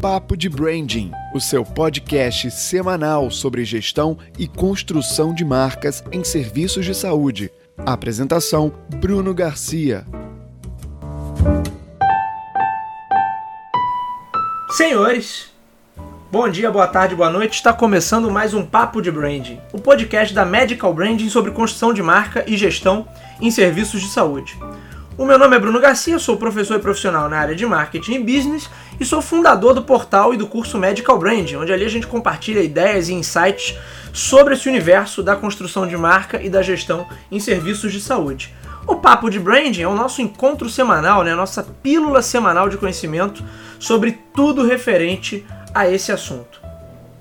Papo de Branding, o seu podcast semanal sobre gestão e construção de marcas em serviços de saúde. Apresentação: Bruno Garcia. Senhores, bom dia, boa tarde, boa noite. Está começando mais um Papo de Branding, o podcast da Medical Branding sobre construção de marca e gestão em serviços de saúde. O meu nome é Bruno Garcia, sou professor e profissional na área de marketing e business e sou fundador do portal e do curso Medical Branding, onde ali a gente compartilha ideias e insights sobre esse universo da construção de marca e da gestão em serviços de saúde. O Papo de Branding é o nosso encontro semanal, né, a nossa pílula semanal de conhecimento sobre tudo referente a esse assunto.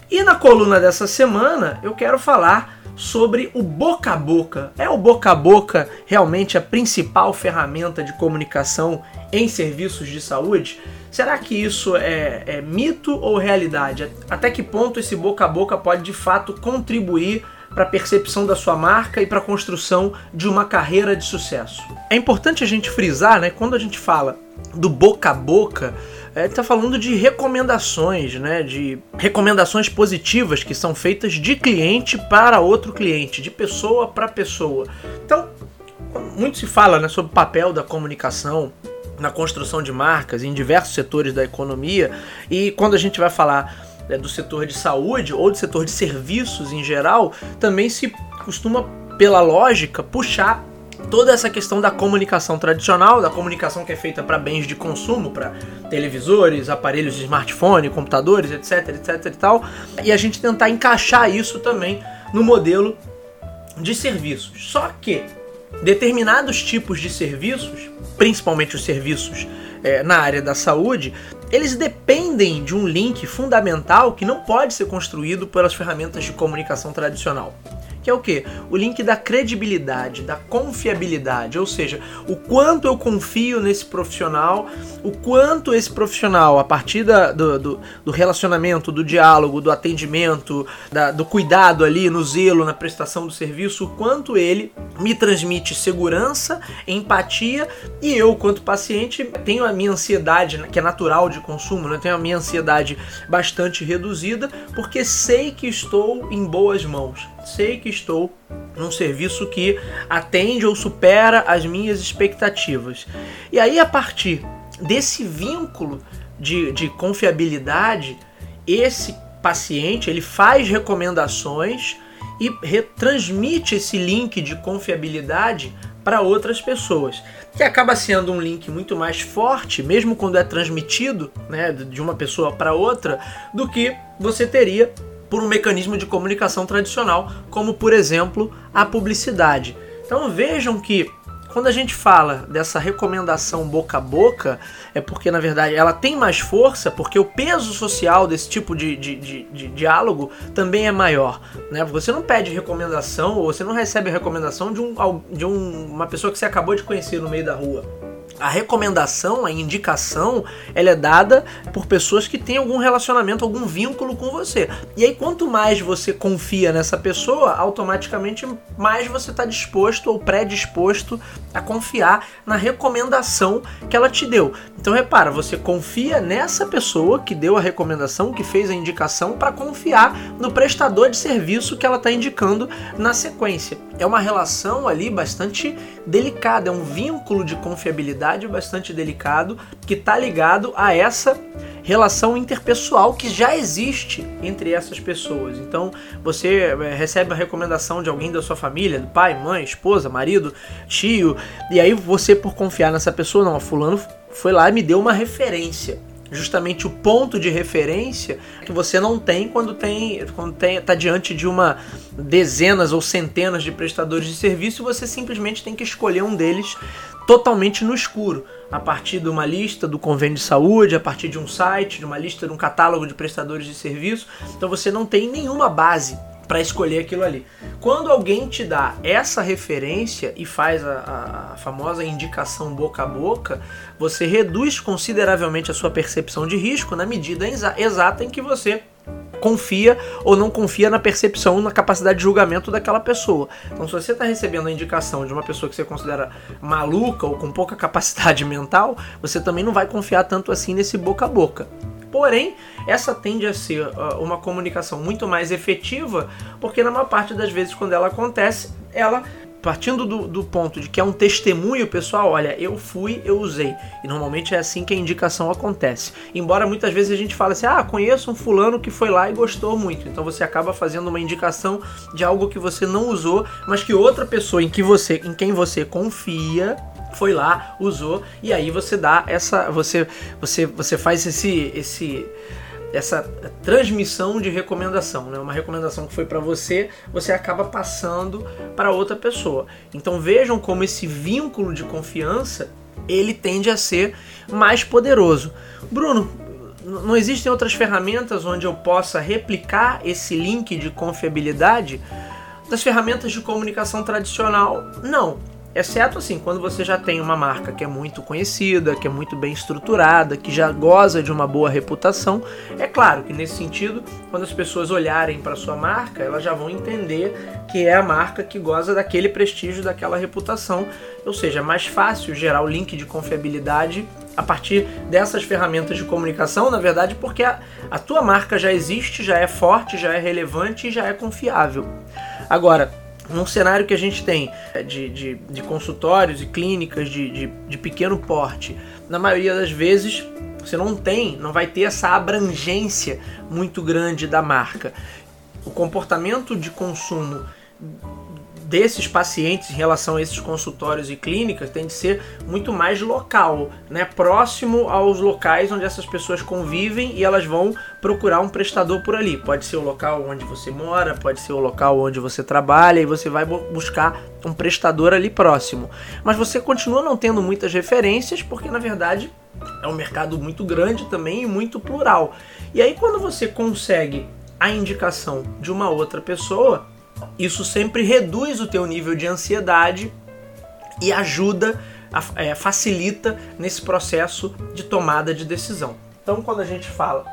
E na coluna dessa semana eu quero falar sobre o boca a boca. É o boca a boca realmente a principal ferramenta de comunicação em serviços de saúde? Será que isso é, é mito ou realidade? Até que ponto esse boca a boca pode de fato contribuir para a percepção da sua marca e para a construção de uma carreira de sucesso? É importante a gente frisar, né, quando a gente fala do boca a boca, é, está falando de recomendações, né? De recomendações positivas que são feitas de cliente para outro cliente, de pessoa para pessoa. Então, muito se fala né, sobre o papel da comunicação na construção de marcas em diversos setores da economia e quando a gente vai falar né, do setor de saúde ou do setor de serviços em geral, também se costuma, pela lógica, puxar toda essa questão da comunicação tradicional, da comunicação que é feita para bens de consumo, para televisores, aparelhos de smartphone, computadores, etc, etc e tal, e a gente tentar encaixar isso também no modelo de serviços. Só que determinados tipos de serviços, principalmente os serviços é, na área da saúde, eles dependem de um link fundamental que não pode ser construído pelas ferramentas de comunicação tradicional que é o que? O link da credibilidade, da confiabilidade, ou seja, o quanto eu confio nesse profissional, o quanto esse profissional, a partir da, do, do, do, relacionamento, do diálogo, do atendimento, da, do cuidado ali, no zelo, na prestação do serviço, o quanto ele me transmite segurança, empatia e eu, quanto paciente, tenho a minha ansiedade, né, que é natural de consumo, né? tenho a minha ansiedade bastante reduzida, porque sei que estou em boas mãos sei que estou num serviço que atende ou supera as minhas expectativas. E aí, a partir desse vínculo de, de confiabilidade, esse paciente ele faz recomendações e retransmite esse link de confiabilidade para outras pessoas, que acaba sendo um link muito mais forte, mesmo quando é transmitido né, de uma pessoa para outra, do que você teria por um mecanismo de comunicação tradicional, como por exemplo a publicidade. Então vejam que quando a gente fala dessa recomendação boca a boca, é porque na verdade ela tem mais força, porque o peso social desse tipo de, de, de, de diálogo também é maior. Né? Você não pede recomendação ou você não recebe recomendação de, um, de um, uma pessoa que você acabou de conhecer no meio da rua a recomendação, a indicação, ela é dada por pessoas que têm algum relacionamento, algum vínculo com você. E aí, quanto mais você confia nessa pessoa, automaticamente mais você está disposto ou predisposto a confiar na recomendação que ela te deu. Então, repara, você confia nessa pessoa que deu a recomendação, que fez a indicação, para confiar no prestador de serviço que ela está indicando na sequência. É uma relação ali bastante delicada, é um vínculo de confiabilidade bastante delicado que está ligado a essa relação interpessoal que já existe entre essas pessoas. Então, você eh, recebe a recomendação de alguém da sua família, do pai, mãe, esposa, marido, tio, e aí você por confiar nessa pessoa, não, fulano foi lá e me deu uma referência justamente o ponto de referência que você não tem quando tem quando tem tá diante de uma dezenas ou centenas de prestadores de serviço, você simplesmente tem que escolher um deles totalmente no escuro, a partir de uma lista do convênio de saúde, a partir de um site, de uma lista de um catálogo de prestadores de serviço. Então você não tem nenhuma base para escolher aquilo ali. Quando alguém te dá essa referência e faz a, a, famosa indicação boca a boca, você reduz consideravelmente a sua percepção de risco na medida exa exata em que você confia ou não confia na percepção, na capacidade de julgamento daquela pessoa. Então, se você está recebendo a indicação de uma pessoa que você considera maluca ou com pouca capacidade mental, você também não vai confiar tanto assim nesse boca a boca. Porém, essa tende a ser uh, uma comunicação muito mais efetiva, porque na maior parte das vezes, quando ela acontece, ela partindo do, do, ponto de que é um testemunho pessoal, olha, eu fui, eu usei. E normalmente é assim que a indicação acontece. Embora muitas vezes a gente fale assim, ah, conheço um fulano que foi lá e gostou muito. Então você acaba fazendo uma indicação de algo que você não usou, mas que outra pessoa em que você, em quem você confia, foi lá, usou e aí você dá essa, você, você, você faz esse, esse essa transmissão de recomendação, né? Uma recomendação que foi para você, você acaba passando para outra pessoa. Então vejam como esse vínculo de confiança ele tende a ser mais poderoso. Bruno, não existem outras ferramentas onde eu possa replicar esse link de confiabilidade das ferramentas de comunicação tradicional? Não. Exceto assim, quando você já tem uma marca que é muito conhecida, que é muito bem estruturada, que já goza de uma boa reputação, é claro que nesse sentido, quando as pessoas olharem para sua marca, elas já vão entender que é a marca que goza daquele prestígio, daquela reputação. Ou seja, é mais fácil gerar o link de confiabilidade a partir dessas ferramentas de comunicação, na verdade, porque a, a tua marca já existe, já é forte, já é relevante e já é confiável. Agora, num cenário que a gente tem é, de, de, de consultórios e clínicas de, de, de pequeno porte, na maioria das vezes você não tem, não vai ter essa abrangência muito grande da marca. O comportamento de consumo desses pacientes em relação a esses consultórios e clínicas tem de ser muito mais local, né? próximo aos locais onde essas pessoas convivem e elas vão procurar um prestador por ali. Pode ser o local onde você mora, pode ser o local onde você trabalha e você vai buscar um prestador ali próximo. Mas você continua não tendo muitas referências porque na verdade é um mercado muito grande também e muito plural. E aí quando você consegue a indicação de uma outra pessoa, isso sempre reduz o teu nível de ansiedade e ajuda, é, facilita nesse processo de tomada de decisão. Então, quando a gente fala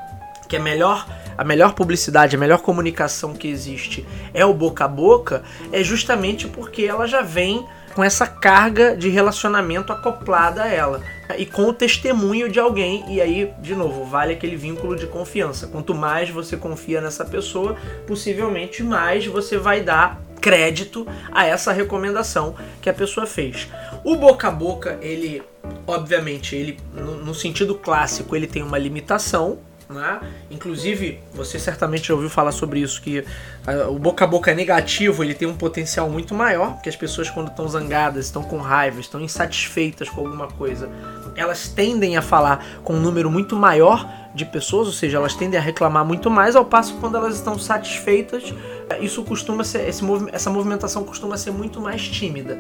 que a melhor, a melhor publicidade, a melhor comunicação que existe é o boca a boca, é justamente porque ela já vem com essa carga de relacionamento acoplada a ela e com o testemunho de alguém. E aí, de novo, vale aquele vínculo de confiança. Quanto mais você confia nessa pessoa, possivelmente mais você vai dar crédito a essa recomendação que a pessoa fez. O boca a boca, ele, obviamente, ele no, no sentido clássico, ele tem uma limitação, né? Inclusive, você certamente já ouviu falar sobre isso, que uh, o boca a boca negativo ele tem um potencial muito maior, porque as pessoas quando estão zangadas, estão com raiva, estão insatisfeitas com alguma coisa, elas tendem a falar com um número muito maior de pessoas, ou seja, elas tendem a reclamar muito mais, ao passo que quando elas estão satisfeitas, isso costuma ser, esse, essa movimentação costuma ser muito mais tímida.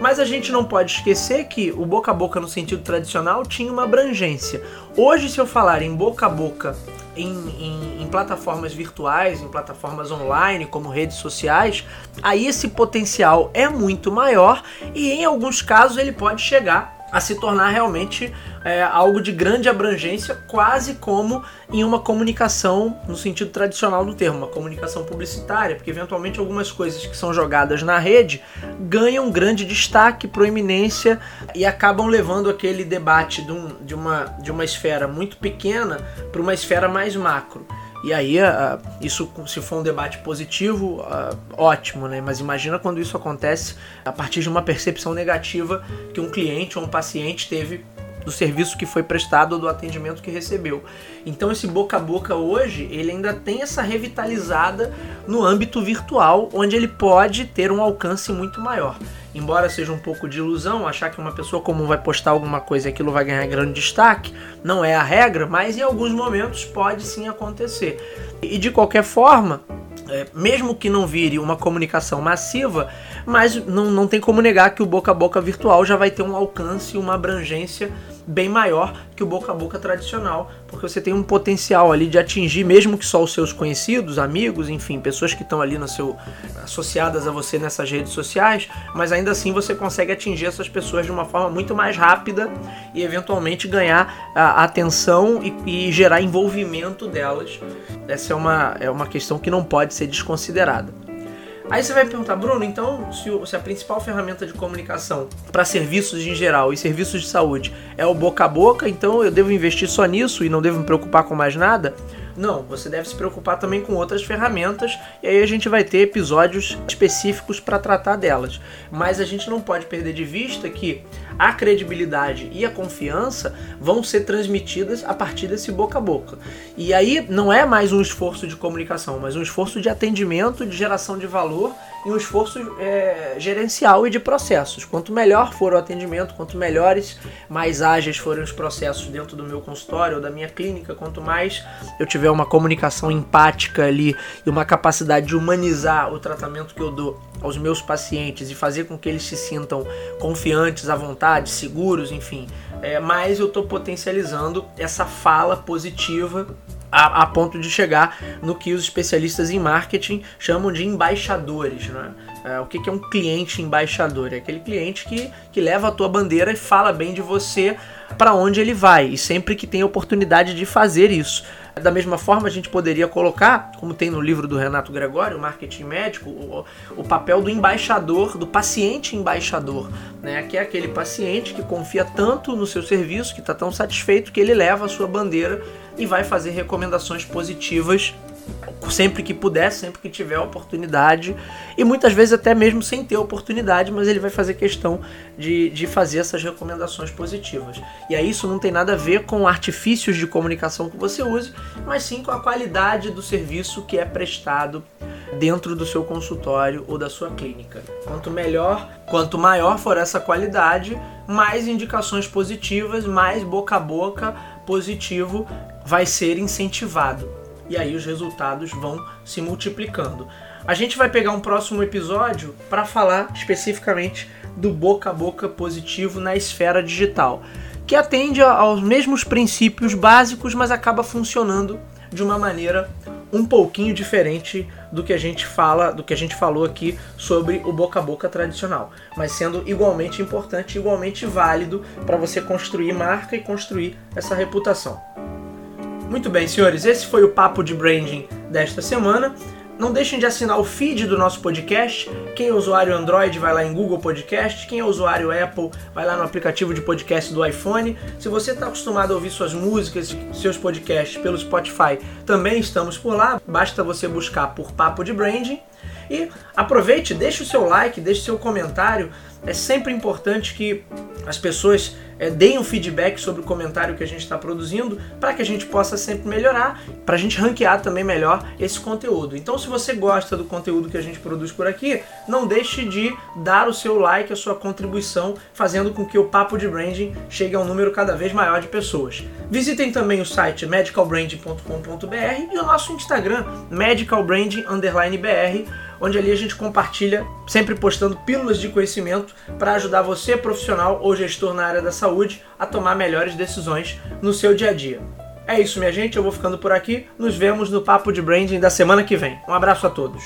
Mas a gente não pode esquecer que o boca a boca no sentido tradicional tinha uma abrangência. Hoje, se eu falar em boca a boca em, em, em, plataformas virtuais, em plataformas online, como redes sociais, aí esse potencial é muito maior e em alguns casos ele pode chegar a se tornar realmente é, algo de grande abrangência, quase como em uma comunicação no sentido tradicional do termo, uma comunicação publicitária, porque eventualmente algumas coisas que são jogadas na rede ganham grande destaque, proeminência e acabam levando aquele debate de, um, de, uma, de uma esfera muito pequena para uma esfera mais macro. E aí, uh, isso, se for um debate positivo, uh, ótimo, né? Mas imagina quando isso acontece a partir de uma percepção negativa que um cliente ou um paciente teve do serviço que foi prestado ou do atendimento que recebeu. Então esse boca a boca hoje, ele ainda tem essa revitalizada no âmbito virtual, onde ele pode ter um alcance muito maior. Embora seja um pouco de ilusão achar que uma pessoa comum vai postar alguma coisa e aquilo vai ganhar grande destaque, não é a regra, mas em alguns momentos pode sim acontecer. E de qualquer forma, é, mesmo que não vire uma comunicação massiva, mas não, não tem como negar que o boca a boca virtual já vai ter um alcance, uma abrangência bem maior que o boca a boca tradicional, porque você tem um potencial ali de atingir, mesmo que só os seus conhecidos, amigos, enfim, pessoas que estão ali no seu associadas a você nessas redes sociais, mas ainda assim você consegue atingir essas pessoas de uma forma muito mais rápida e eventualmente ganhar a atenção e, e gerar envolvimento delas. Essa é uma, é uma questão que não pode ser desconsiderada. Aí você vai perguntar, Bruno, então se, o, se a principal ferramenta de comunicação para serviços em geral e serviços de saúde é o boca a boca, então eu devo investir só nisso e não devo me preocupar com mais nada? Não, você deve se preocupar também com outras ferramentas e aí a gente vai ter episódios específicos para tratar delas. Mas a gente não pode perder de vista que a credibilidade e a confiança vão ser transmitidas a partir desse boca a boca. E aí não é mais um esforço de comunicação, mas um esforço de atendimento, de geração de valor e um esforço é, gerencial e de processos. Quanto melhor for o atendimento, quanto melhores, mais ágeis forem os processos dentro do meu consultório ou da minha clínica, quanto mais eu tiver uma comunicação empática ali e uma capacidade de humanizar o tratamento que eu dou aos meus pacientes e fazer com que eles se sintam confiantes, à vontade, seguros, enfim, é, mais eu estou potencializando essa fala positiva a, a, ponto de chegar no que os especialistas em marketing chamam de embaixadores. Né? É, o que, que é um cliente embaixador? É aquele cliente que, que leva a tua bandeira e fala bem de você para onde ele vai, e sempre que tem oportunidade de fazer isso. Da mesma forma, a gente poderia colocar, como tem no livro do Renato Gregório, Marketing Médico, o, o papel do embaixador, do paciente embaixador, né? que é aquele paciente que confia tanto no seu serviço, que está tão satisfeito que ele leva a sua bandeira e vai fazer recomendações positivas sempre que puder, sempre que tiver oportunidade, e muitas vezes até mesmo sem ter oportunidade, mas ele vai fazer questão de, de fazer essas recomendações positivas. E aí isso não tem nada a ver com artifícios de comunicação que você use, mas sim com a qualidade do serviço que é prestado dentro do seu consultório ou da sua clínica. Quanto melhor, quanto maior for essa qualidade, mais indicações positivas, mais boca a boca positivo vai ser incentivado. E aí os resultados vão se multiplicando. A gente vai pegar um próximo episódio para falar especificamente do boca a boca positivo na esfera digital, que atende aos mesmos princípios básicos, mas acaba funcionando de uma maneira um pouquinho diferente do que a gente fala, do que a gente falou aqui sobre o boca a boca tradicional, mas sendo igualmente importante, igualmente válido para você construir marca e construir essa reputação. Muito bem, senhores, esse foi o papo de branding desta semana. Não deixem de assinar o feed do nosso podcast. Quem é usuário Android vai lá em Google Podcast. Quem é usuário Apple vai lá no aplicativo de podcast do iPhone. Se você está acostumado a ouvir suas músicas, seus podcasts pelo Spotify, também estamos por lá. Basta você buscar por Papo de Branding. E aproveite, deixe o seu like, deixe o seu comentário. É sempre importante que as pessoas é, deem um feedback sobre o comentário que a gente está produzindo para que a gente possa sempre melhorar, para a gente ranquear também melhor esse conteúdo. Então, se você gosta do conteúdo que a gente produz por aqui, não deixe de dar o seu like, a sua contribuição, fazendo com que o Papo de Branding chegue a um número cada vez maior de pessoas. Visitem também o site medicalbranding.com.br e o nosso Instagram, medicalbranding_br onde ali a gente compartilha, sempre postando pílulas de conhecimento para ajudar você, profissional ou gestor na área da saúde, a tomar melhores decisões no seu dia a dia. É isso, minha gente, eu vou ficando por aqui. Nos vemos no Papo de Branding da semana que vem. Um abraço a todos.